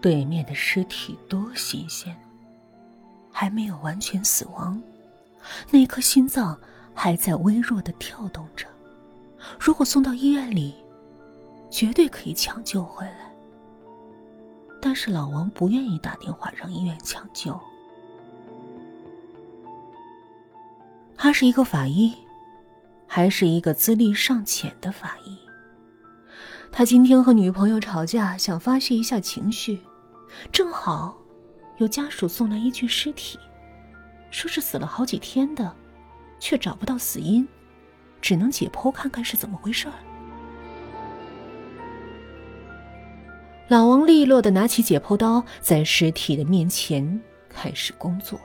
对面的尸体多新鲜，还没有完全死亡，那颗心脏还在微弱的跳动着。如果送到医院里，绝对可以抢救回来。但是老王不愿意打电话让医院抢救。他是一个法医，还是一个资历尚浅的法医。他今天和女朋友吵架，想发泄一下情绪，正好有家属送来一具尸体，说是死了好几天的，却找不到死因，只能解剖看看是怎么回事儿。老王利落的拿起解剖刀，在尸体的面前开始工作。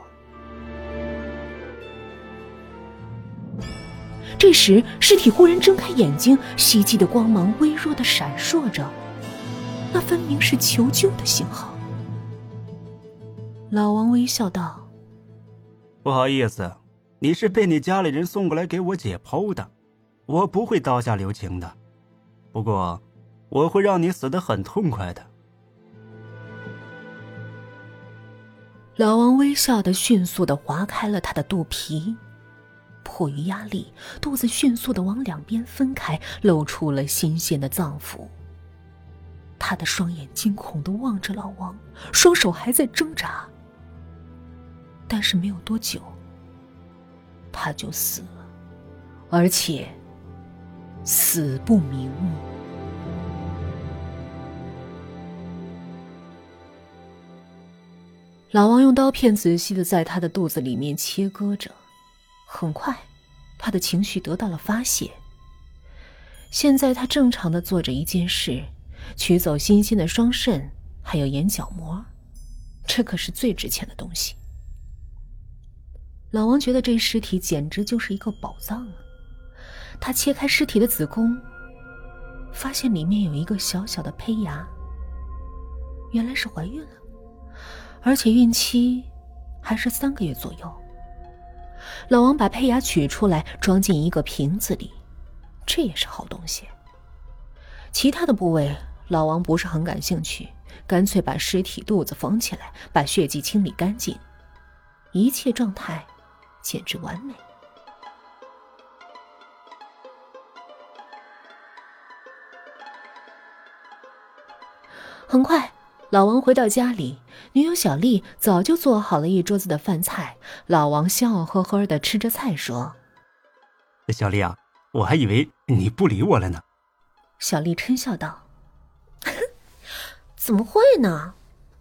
这时，尸体忽然睁开眼睛，希冀的光芒微弱的闪烁着，那分明是求救的信号。老王微笑道：“不好意思，你是被你家里人送过来给我解剖的，我不会刀下留情的。不过，我会让你死的很痛快的。”老王微笑的迅速的划开了他的肚皮。迫于压力，肚子迅速的往两边分开，露出了新鲜的脏腑。他的双眼惊恐的望着老王，双手还在挣扎。但是没有多久，他就死了，而且死不瞑目。老王用刀片仔细的在他的肚子里面切割着。很快，他的情绪得到了发泄。现在他正常的做着一件事，取走新鲜的双肾，还有眼角膜，这可是最值钱的东西。老王觉得这尸体简直就是一个宝藏啊！他切开尸体的子宫，发现里面有一个小小的胚芽，原来是怀孕了，而且孕期还是三个月左右。老王把胚芽取出来，装进一个瓶子里，这也是好东西。其他的部位，老王不是很感兴趣，干脆把尸体肚子缝起来，把血迹清理干净，一切状态简直完美。很快。老王回到家里，女友小丽早就做好了一桌子的饭菜。老王笑呵呵的吃着菜，说：“小丽啊，我还以为你不理我了呢。”小丽嗔笑道：“ 怎么会呢？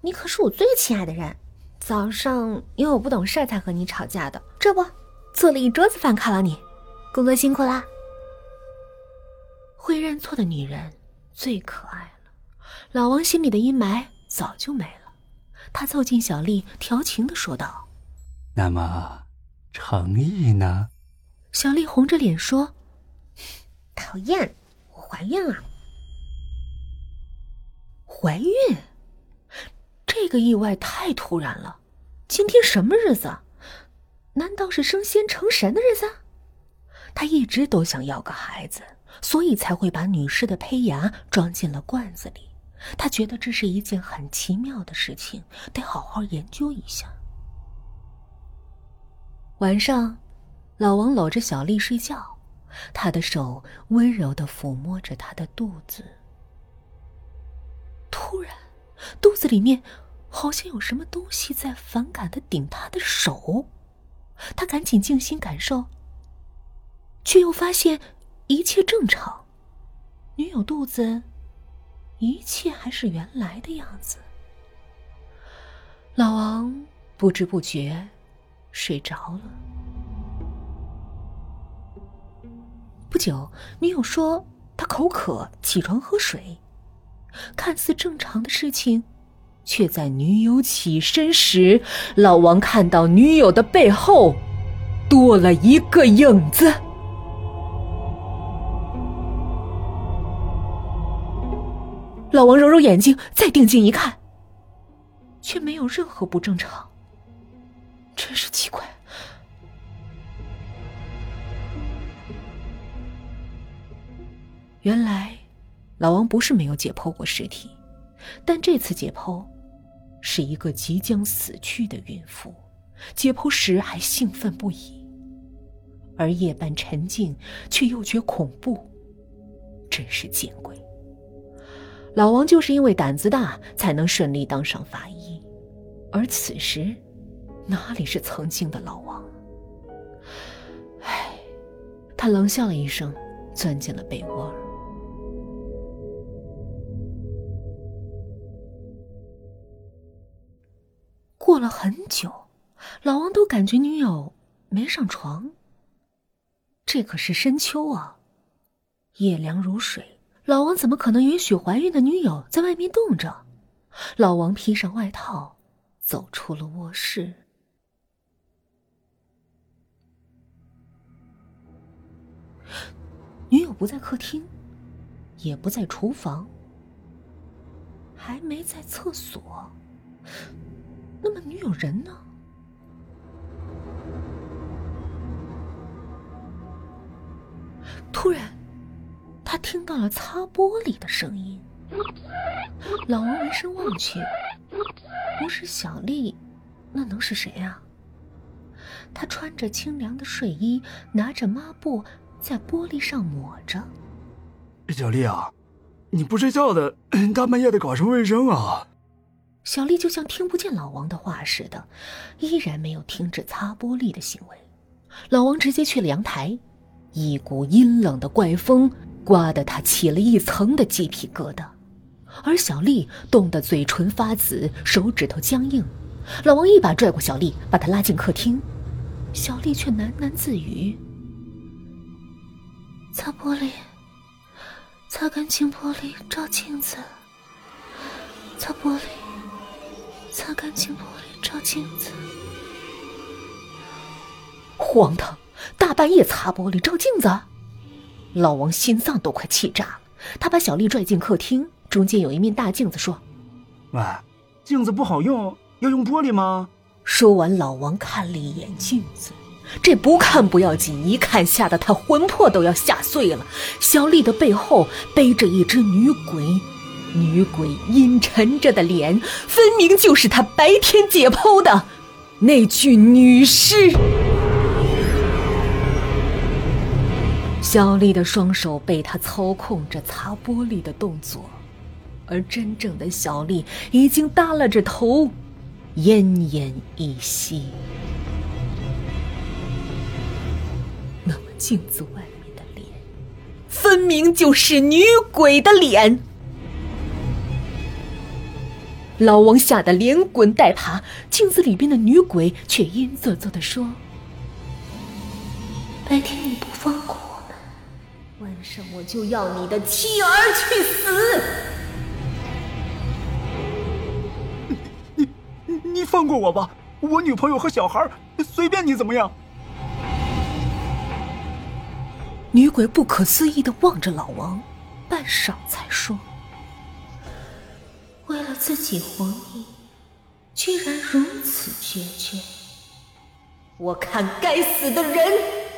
你可是我最亲爱的人。早上因为我不懂事才和你吵架的，这不做了一桌子饭犒劳你，工作辛苦啦。”会认错的女人最可爱了。老王心里的阴霾。早就没了。他凑近小丽，调情的说道：“那么，诚意呢？”小丽红着脸说：“讨厌，我怀孕了。”怀孕？这个意外太突然了。今天什么日子？难道是升仙成神的日子？他一直都想要个孩子，所以才会把女士的胚芽装进了罐子里。他觉得这是一件很奇妙的事情，得好好研究一下。晚上，老王搂着小丽睡觉，他的手温柔的抚摸着她的肚子。突然，肚子里面好像有什么东西在反感的顶他的手，他赶紧静心感受，却又发现一切正常，女友肚子。一切还是原来的样子。老王不知不觉睡着了。不久，女友说她口渴，起床喝水。看似正常的事情，却在女友起身时，老王看到女友的背后多了一个影子。老王揉揉眼睛，再定睛一看，却没有任何不正常。真是奇怪。原来，老王不是没有解剖过尸体，但这次解剖是一个即将死去的孕妇，解剖时还兴奋不已，而夜半沉静却又觉恐怖，真是见鬼。老王就是因为胆子大，才能顺利当上法医，而此时，哪里是曾经的老王？唉，他冷笑了一声，钻进了被窝。过了很久，老王都感觉女友没上床。这可是深秋啊，夜凉如水，老王怎么可能允许怀孕的女友在外面冻着？老王披上外套，走出了卧室。女友不在客厅，也不在厨房，还没在厕所。那么女友人呢？突然，他听到了擦玻璃的声音。老王闻声望去，不是小丽，那能是谁啊？他穿着清凉的睡衣，拿着抹布在玻璃上抹着。小丽啊，你不睡觉的，大半夜的搞什么卫生啊？小丽就像听不见老王的话似的，依然没有停止擦玻璃的行为。老王直接去了阳台，一股阴冷的怪风刮得他起了一层的鸡皮疙瘩，而小丽冻得嘴唇发紫，手指头僵硬。老王一把拽过小丽，把她拉进客厅，小丽却喃喃自语：“擦玻璃，擦干净玻璃，照镜子，擦玻璃。”擦干净玻璃，照镜子。荒唐！大半夜擦玻璃，照镜子，老王心脏都快气炸了。他把小丽拽进客厅，中间有一面大镜子，说：“喂，镜子不好用，要用玻璃吗？”说完，老王看了一眼镜子，这不看不要紧，一看吓得他魂魄都要吓碎了。小丽的背后背着一只女鬼。女鬼阴沉着的脸，分明就是他白天解剖的那具女尸。小丽的双手被他操控着擦玻璃的动作，而真正的小丽已经耷拉着头，奄奄一息。那么镜子外面的脸，分明就是女鬼的脸。老王吓得连滚带爬，镜子里边的女鬼却阴恻恻的说：“白天你不放过我，晚上我就要你的妻儿去死。”你你你放过我吧，我女朋友和小孩随便你怎么样。女鬼不可思议的望着老王，半晌才说。为了自己活命，居然如此决绝！我看该死的人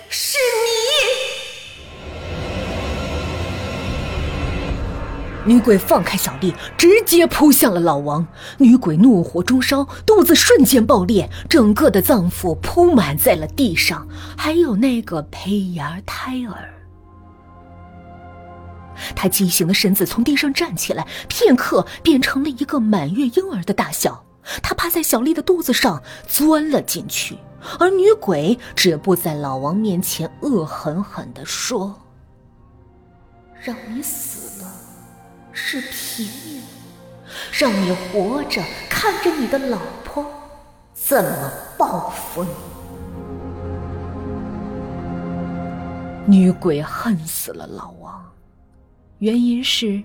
是你！女鬼放开小丽，直接扑向了老王。女鬼怒火中烧，肚子瞬间爆裂，整个的脏腑铺满在了地上，还有那个胚芽胎儿。他畸形的身子从地上站起来，片刻变成了一个满月婴儿的大小。他趴在小丽的肚子上，钻了进去。而女鬼止步在老王面前，恶狠狠地说：“让你死了是便宜，让你活着看着你的老婆怎么报复你。”女鬼恨死了老王。原因是，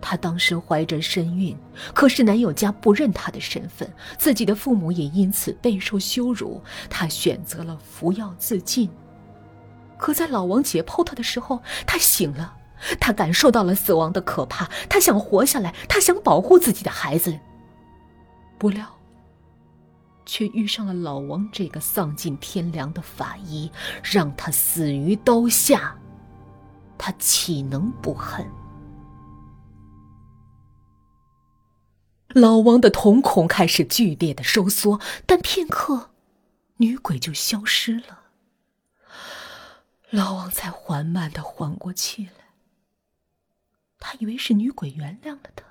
她当时怀着身孕，可是男友家不认她的身份，自己的父母也因此备受羞辱。她选择了服药自尽。可在老王解剖她的时候，她醒了，他感受到了死亡的可怕，他想活下来，他想保护自己的孩子。不料，却遇上了老王这个丧尽天良的法医，让他死于刀下。他岂能不恨？老王的瞳孔开始剧烈的收缩，但片刻，女鬼就消失了。老王才缓慢的缓过气来。以为是女鬼原谅了他，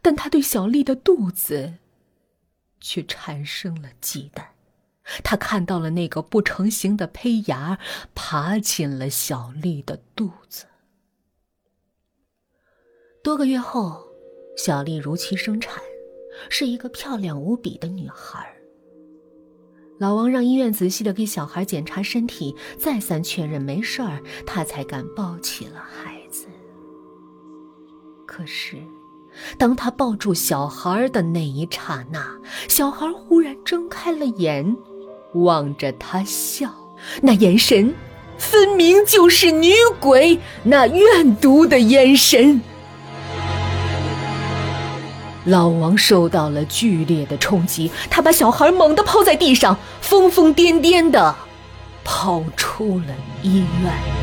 但他对小丽的肚子却产生了忌惮。他看到了那个不成形的胚芽爬进了小丽的肚子。多个月后，小丽如期生产，是一个漂亮无比的女孩。老王让医院仔细的给小孩检查身体，再三确认没事儿，他才敢抱起了孩。可是，当他抱住小孩的那一刹那，小孩忽然睁开了眼，望着他笑，那眼神，分明就是女鬼那怨毒的眼神。老王受到了剧烈的冲击，他把小孩猛地抛在地上，疯疯癫癫的跑出了医院。